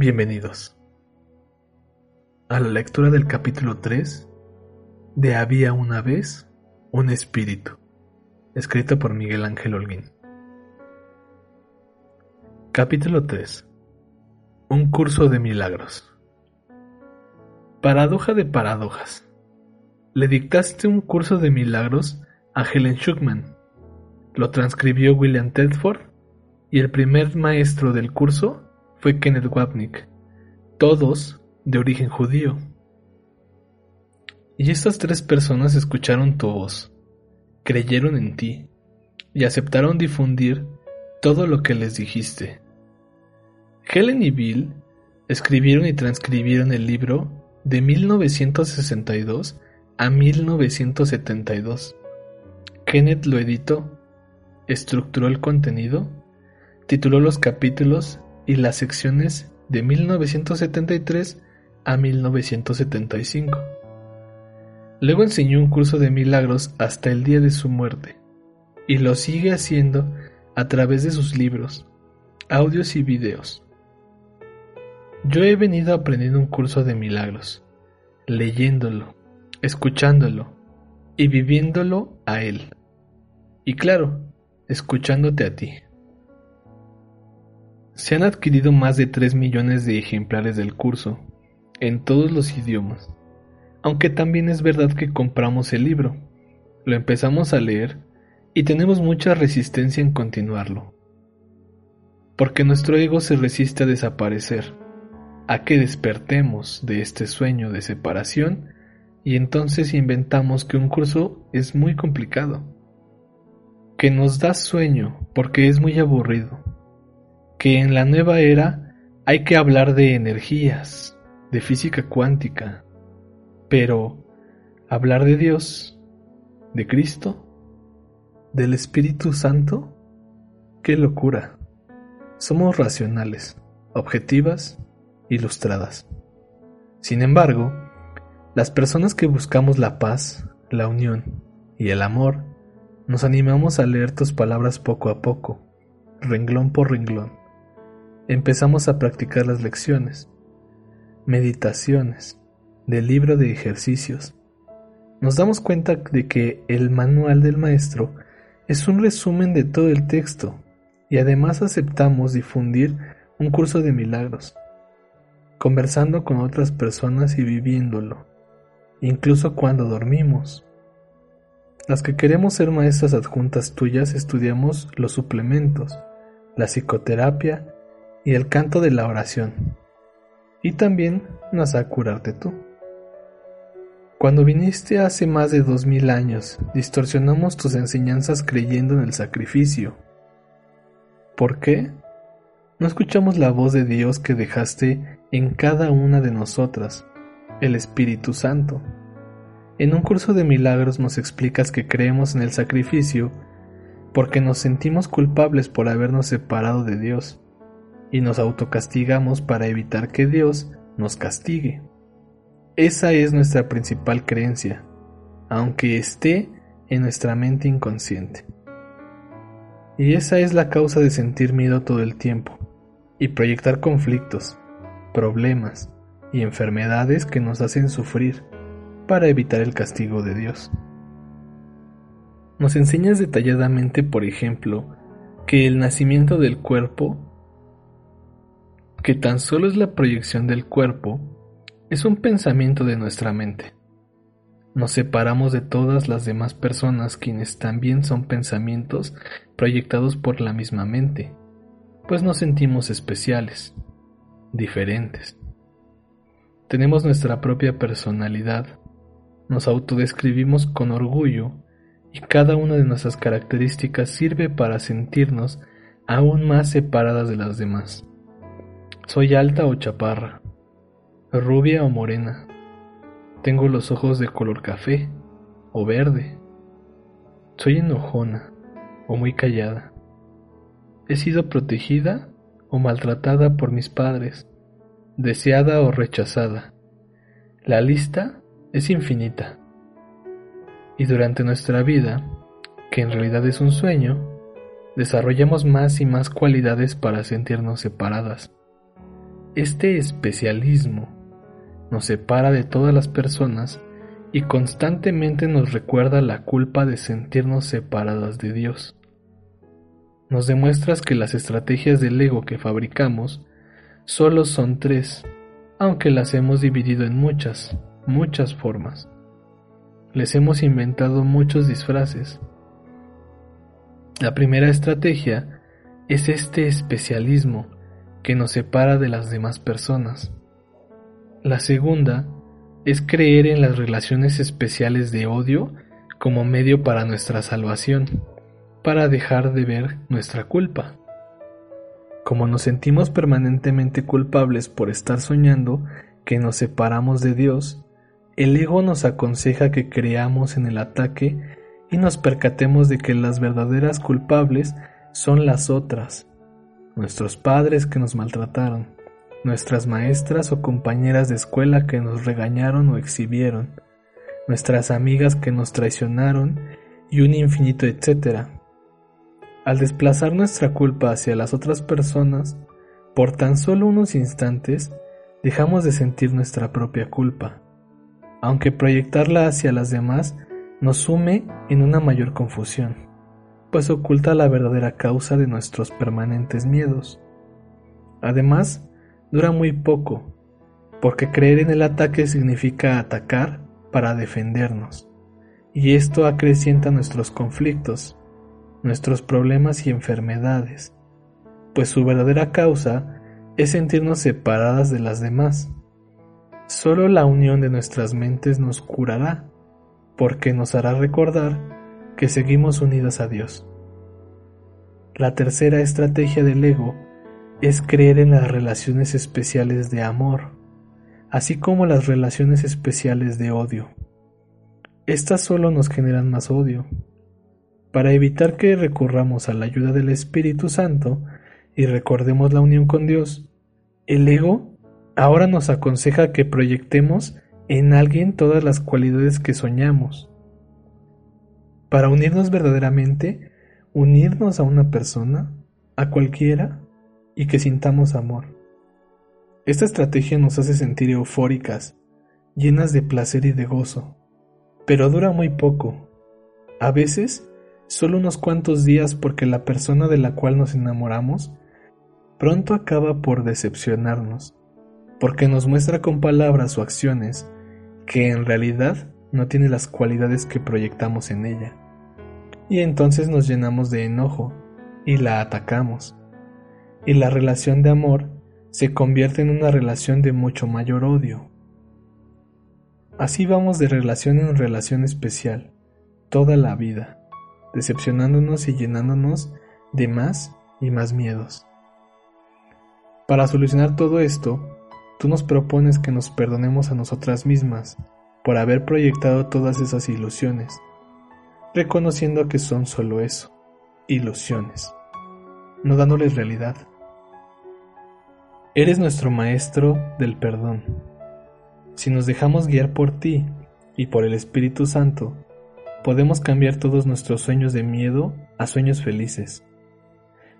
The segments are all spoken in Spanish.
Bienvenidos a la lectura del capítulo 3 de Había una vez un espíritu, escrito por Miguel Ángel Holguín. Capítulo 3 Un curso de milagros. Paradoja de paradojas. Le dictaste un curso de milagros a Helen Schuckman. Lo transcribió William Tedford y el primer maestro del curso fue Kenneth Wapnick, todos de origen judío. Y estas tres personas escucharon tu voz, creyeron en ti y aceptaron difundir todo lo que les dijiste. Helen y Bill escribieron y transcribieron el libro de 1962 a 1972. Kenneth lo editó, estructuró el contenido, tituló los capítulos y las secciones de 1973 a 1975. Luego enseñó un curso de milagros hasta el día de su muerte, y lo sigue haciendo a través de sus libros, audios y videos. Yo he venido aprendiendo un curso de milagros, leyéndolo, escuchándolo y viviéndolo a él. Y claro, escuchándote a ti. Se han adquirido más de 3 millones de ejemplares del curso, en todos los idiomas. Aunque también es verdad que compramos el libro, lo empezamos a leer y tenemos mucha resistencia en continuarlo. Porque nuestro ego se resiste a desaparecer, a que despertemos de este sueño de separación y entonces inventamos que un curso es muy complicado, que nos da sueño porque es muy aburrido que en la nueva era hay que hablar de energías, de física cuántica, pero hablar de Dios, de Cristo, del Espíritu Santo, qué locura. Somos racionales, objetivas, ilustradas. Sin embargo, las personas que buscamos la paz, la unión y el amor, nos animamos a leer tus palabras poco a poco, renglón por renglón empezamos a practicar las lecciones, meditaciones, del libro de ejercicios. Nos damos cuenta de que el manual del maestro es un resumen de todo el texto y además aceptamos difundir un curso de milagros, conversando con otras personas y viviéndolo, incluso cuando dormimos. Las que queremos ser maestras adjuntas tuyas estudiamos los suplementos, la psicoterapia y el canto de la oración. Y también nos a curarte tú. Cuando viniste hace más de dos mil años, distorsionamos tus enseñanzas creyendo en el sacrificio. ¿Por qué? No escuchamos la voz de Dios que dejaste en cada una de nosotras, el Espíritu Santo. En un curso de milagros nos explicas que creemos en el sacrificio porque nos sentimos culpables por habernos separado de Dios y nos autocastigamos para evitar que Dios nos castigue. Esa es nuestra principal creencia, aunque esté en nuestra mente inconsciente. Y esa es la causa de sentir miedo todo el tiempo y proyectar conflictos, problemas y enfermedades que nos hacen sufrir para evitar el castigo de Dios. Nos enseñas detalladamente, por ejemplo, que el nacimiento del cuerpo que tan solo es la proyección del cuerpo, es un pensamiento de nuestra mente. Nos separamos de todas las demás personas quienes también son pensamientos proyectados por la misma mente, pues nos sentimos especiales, diferentes. Tenemos nuestra propia personalidad, nos autodescribimos con orgullo y cada una de nuestras características sirve para sentirnos aún más separadas de las demás. Soy alta o chaparra, rubia o morena, tengo los ojos de color café o verde, soy enojona o muy callada, he sido protegida o maltratada por mis padres, deseada o rechazada. La lista es infinita. Y durante nuestra vida, que en realidad es un sueño, desarrollamos más y más cualidades para sentirnos separadas. Este especialismo nos separa de todas las personas y constantemente nos recuerda la culpa de sentirnos separadas de Dios. Nos demuestras que las estrategias del ego que fabricamos solo son tres, aunque las hemos dividido en muchas, muchas formas. Les hemos inventado muchos disfraces. La primera estrategia es este especialismo que nos separa de las demás personas. La segunda es creer en las relaciones especiales de odio como medio para nuestra salvación, para dejar de ver nuestra culpa. Como nos sentimos permanentemente culpables por estar soñando que nos separamos de Dios, el ego nos aconseja que creamos en el ataque y nos percatemos de que las verdaderas culpables son las otras, nuestros padres que nos maltrataron, nuestras maestras o compañeras de escuela que nos regañaron o exhibieron, nuestras amigas que nos traicionaron y un infinito etcétera. Al desplazar nuestra culpa hacia las otras personas, por tan solo unos instantes, dejamos de sentir nuestra propia culpa aunque proyectarla hacia las demás nos sume en una mayor confusión, pues oculta la verdadera causa de nuestros permanentes miedos. Además, dura muy poco, porque creer en el ataque significa atacar para defendernos, y esto acrecienta nuestros conflictos, nuestros problemas y enfermedades, pues su verdadera causa es sentirnos separadas de las demás Solo la unión de nuestras mentes nos curará, porque nos hará recordar que seguimos unidas a Dios. La tercera estrategia del ego es creer en las relaciones especiales de amor, así como las relaciones especiales de odio. Estas solo nos generan más odio. Para evitar que recurramos a la ayuda del Espíritu Santo y recordemos la unión con Dios, el ego ahora nos aconseja que proyectemos en alguien todas las cualidades que soñamos. Para unirnos verdaderamente, unirnos a una persona, a cualquiera, y que sintamos amor. Esta estrategia nos hace sentir eufóricas, llenas de placer y de gozo, pero dura muy poco. A veces, solo unos cuantos días porque la persona de la cual nos enamoramos pronto acaba por decepcionarnos porque nos muestra con palabras o acciones que en realidad no tiene las cualidades que proyectamos en ella. Y entonces nos llenamos de enojo y la atacamos. Y la relación de amor se convierte en una relación de mucho mayor odio. Así vamos de relación en relación especial, toda la vida, decepcionándonos y llenándonos de más y más miedos. Para solucionar todo esto, Tú nos propones que nos perdonemos a nosotras mismas por haber proyectado todas esas ilusiones, reconociendo que son solo eso, ilusiones, no dándoles realidad. Eres nuestro maestro del perdón. Si nos dejamos guiar por ti y por el Espíritu Santo, podemos cambiar todos nuestros sueños de miedo a sueños felices.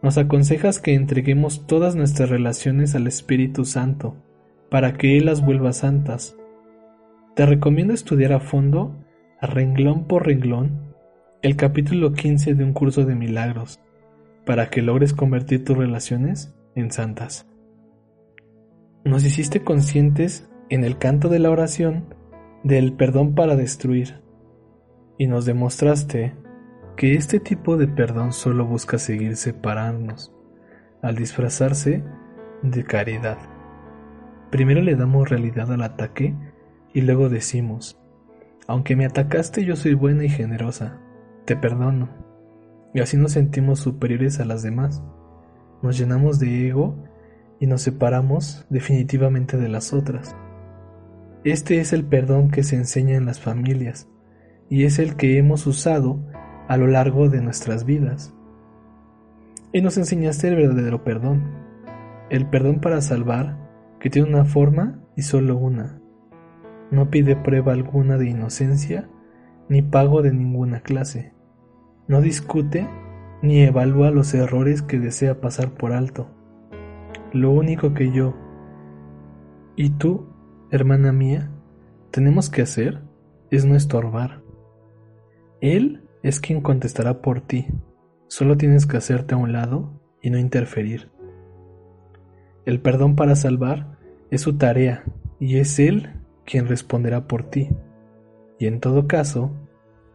Nos aconsejas que entreguemos todas nuestras relaciones al Espíritu Santo para que Él las vuelva santas. Te recomiendo estudiar a fondo, renglón por renglón, el capítulo 15 de un curso de milagros, para que logres convertir tus relaciones en santas. Nos hiciste conscientes en el canto de la oración del perdón para destruir, y nos demostraste que este tipo de perdón solo busca seguir separarnos, al disfrazarse de caridad. Primero le damos realidad al ataque y luego decimos, aunque me atacaste yo soy buena y generosa, te perdono. Y así nos sentimos superiores a las demás. Nos llenamos de ego y nos separamos definitivamente de las otras. Este es el perdón que se enseña en las familias y es el que hemos usado a lo largo de nuestras vidas. Y nos enseñaste el verdadero perdón, el perdón para salvar, que tiene una forma y solo una. No pide prueba alguna de inocencia ni pago de ninguna clase. No discute ni evalúa los errores que desea pasar por alto. Lo único que yo y tú, hermana mía, tenemos que hacer es no estorbar. Él es quien contestará por ti. Solo tienes que hacerte a un lado y no interferir. El perdón para salvar es su tarea y es Él quien responderá por ti. Y en todo caso,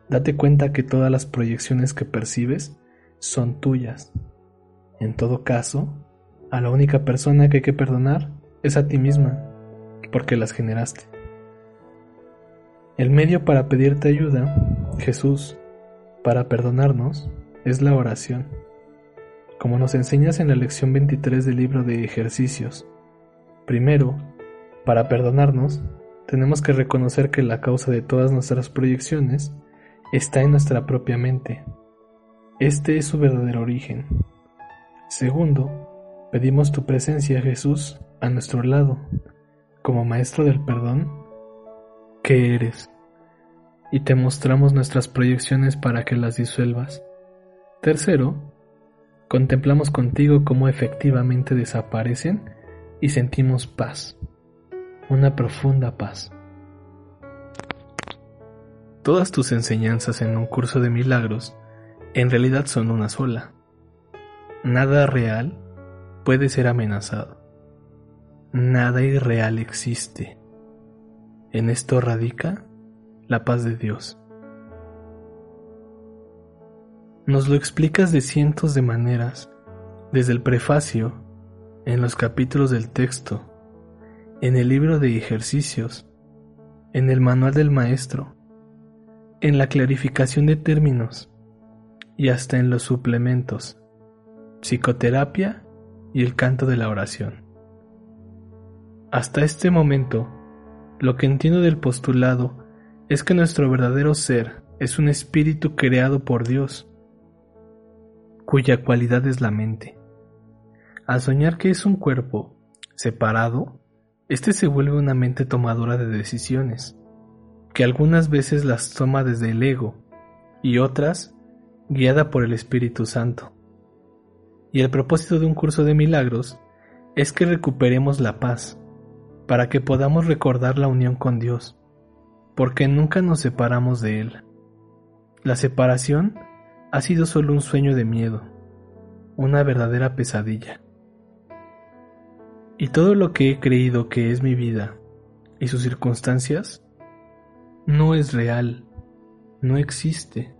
date cuenta que todas las proyecciones que percibes son tuyas. En todo caso, a la única persona que hay que perdonar es a ti misma, porque las generaste. El medio para pedirte ayuda, Jesús, para perdonarnos, es la oración. Como nos enseñas en la lección 23 del libro de ejercicios. Primero, para perdonarnos, tenemos que reconocer que la causa de todas nuestras proyecciones está en nuestra propia mente. Este es su verdadero origen. Segundo, pedimos tu presencia, Jesús, a nuestro lado, como Maestro del Perdón, que eres, y te mostramos nuestras proyecciones para que las disuelvas. Tercero, contemplamos contigo cómo efectivamente desaparecen y sentimos paz una profunda paz. Todas tus enseñanzas en un curso de milagros en realidad son una sola. Nada real puede ser amenazado. Nada irreal existe. En esto radica la paz de Dios. Nos lo explicas de cientos de maneras, desde el prefacio, en los capítulos del texto, en el libro de ejercicios, en el manual del maestro, en la clarificación de términos y hasta en los suplementos, psicoterapia y el canto de la oración. Hasta este momento, lo que entiendo del postulado es que nuestro verdadero ser es un espíritu creado por Dios, cuya cualidad es la mente. Al soñar que es un cuerpo separado, este se vuelve una mente tomadora de decisiones, que algunas veces las toma desde el ego y otras guiada por el Espíritu Santo. Y el propósito de un curso de milagros es que recuperemos la paz, para que podamos recordar la unión con Dios, porque nunca nos separamos de Él. La separación ha sido solo un sueño de miedo, una verdadera pesadilla. Y todo lo que he creído que es mi vida y sus circunstancias no es real, no existe.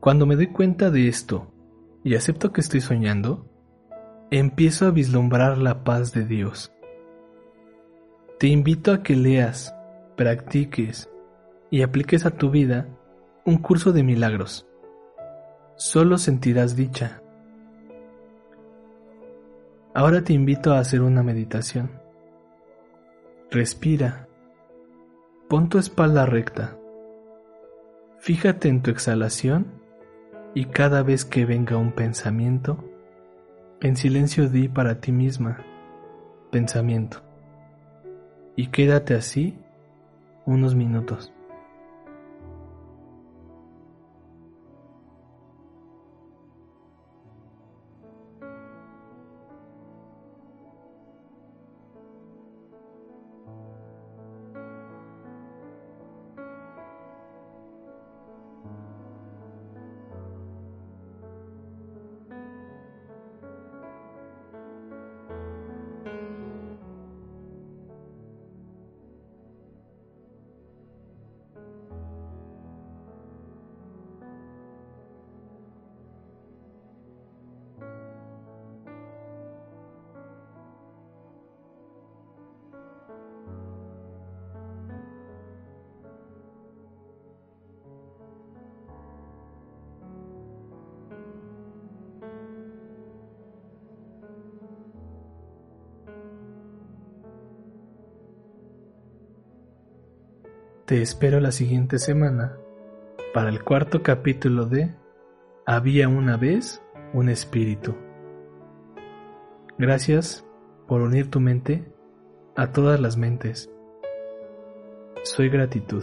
Cuando me doy cuenta de esto y acepto que estoy soñando, empiezo a vislumbrar la paz de Dios. Te invito a que leas, practiques y apliques a tu vida un curso de milagros. Solo sentirás dicha Ahora te invito a hacer una meditación. Respira. Pon tu espalda recta. Fíjate en tu exhalación y cada vez que venga un pensamiento, en silencio di para ti misma, pensamiento. Y quédate así unos minutos. Te espero la siguiente semana para el cuarto capítulo de Había una vez un espíritu. Gracias por unir tu mente a todas las mentes. Soy gratitud.